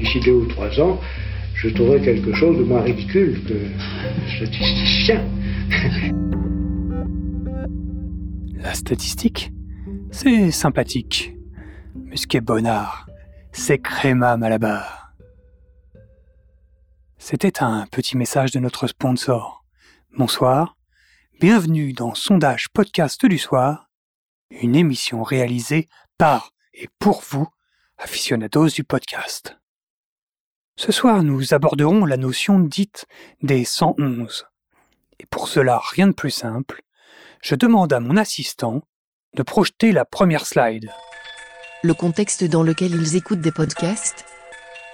d'ici deux ou trois ans, je trouverai quelque chose de moins ridicule que statisticien. La statistique, c'est sympathique. Mais ce qui est bonnard, c'est Créma Malabar. C'était un petit message de notre sponsor. Bonsoir, bienvenue dans Sondage Podcast du Soir, une émission réalisée par et pour vous, aficionados du podcast. Ce soir, nous aborderons la notion dite des 111. Et pour cela, rien de plus simple, je demande à mon assistant de projeter la première slide. Le contexte dans lequel ils écoutent des podcasts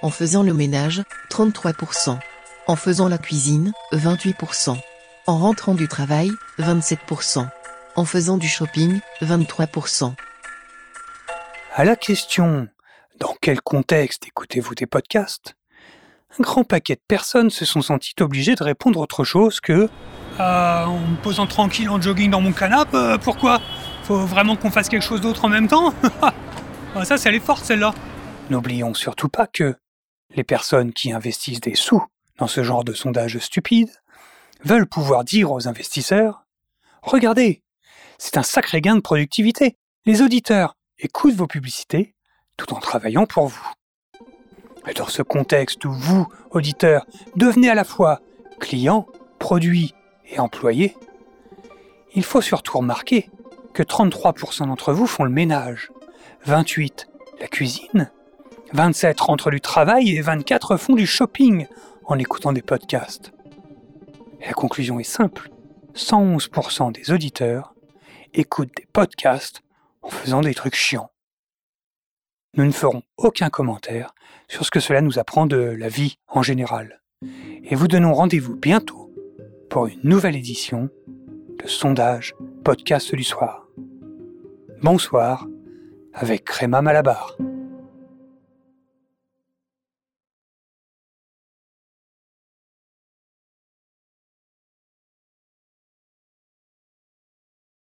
En faisant le ménage, 33%. En faisant la cuisine, 28%. En rentrant du travail, 27%. En faisant du shopping, 23%. À la question Dans quel contexte écoutez-vous des podcasts? Un grand paquet de personnes se sont senties obligées de répondre autre chose que euh, en me posant tranquille en jogging dans mon canapé, euh, pourquoi? Faut vraiment qu'on fasse quelque chose d'autre en même temps? Ah, Ça, c'est forte celle-là. N'oublions surtout pas que les personnes qui investissent des sous dans ce genre de sondage stupide veulent pouvoir dire aux investisseurs Regardez, c'est un sacré gain de productivité. Les auditeurs écoutent vos publicités tout en travaillant pour vous. Mais dans ce contexte où vous, auditeurs, devenez à la fois client, produit et employé, il faut surtout remarquer que 33% d'entre vous font le ménage, 28 la cuisine, 27 rentrent du travail et 24 font du shopping en écoutant des podcasts. La conclusion est simple, 111% des auditeurs écoutent des podcasts en faisant des trucs chiants. Nous ne ferons aucun commentaire sur ce que cela nous apprend de la vie en général. Et vous donnons rendez-vous bientôt pour une nouvelle édition de Sondage Podcast du Soir. Bonsoir avec Créma Malabar.